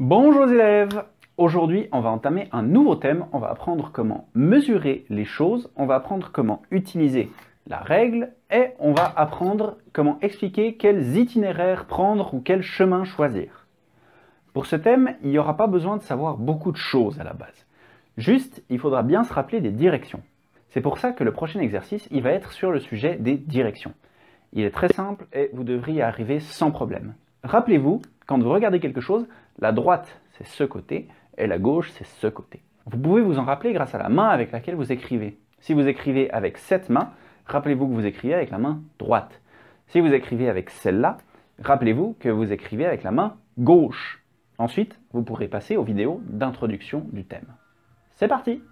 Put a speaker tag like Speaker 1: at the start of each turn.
Speaker 1: Bonjour les élèves Aujourd'hui, on va entamer un nouveau thème. On va apprendre comment mesurer les choses, on va apprendre comment utiliser la règle et on va apprendre comment expliquer quels itinéraires prendre ou quel chemin choisir. Pour ce thème, il n'y aura pas besoin de savoir beaucoup de choses à la base. Juste, il faudra bien se rappeler des directions. C'est pour ça que le prochain exercice, il va être sur le sujet des directions. Il est très simple et vous devriez arriver sans problème. Rappelez-vous, quand vous regardez quelque chose, la droite c'est ce côté et la gauche c'est ce côté. Vous pouvez vous en rappeler grâce à la main avec laquelle vous écrivez. Si vous écrivez avec cette main, rappelez-vous que vous écrivez avec la main droite. Si vous écrivez avec celle-là, rappelez-vous que vous écrivez avec la main gauche. Ensuite, vous pourrez passer aux vidéos d'introduction du thème. C'est parti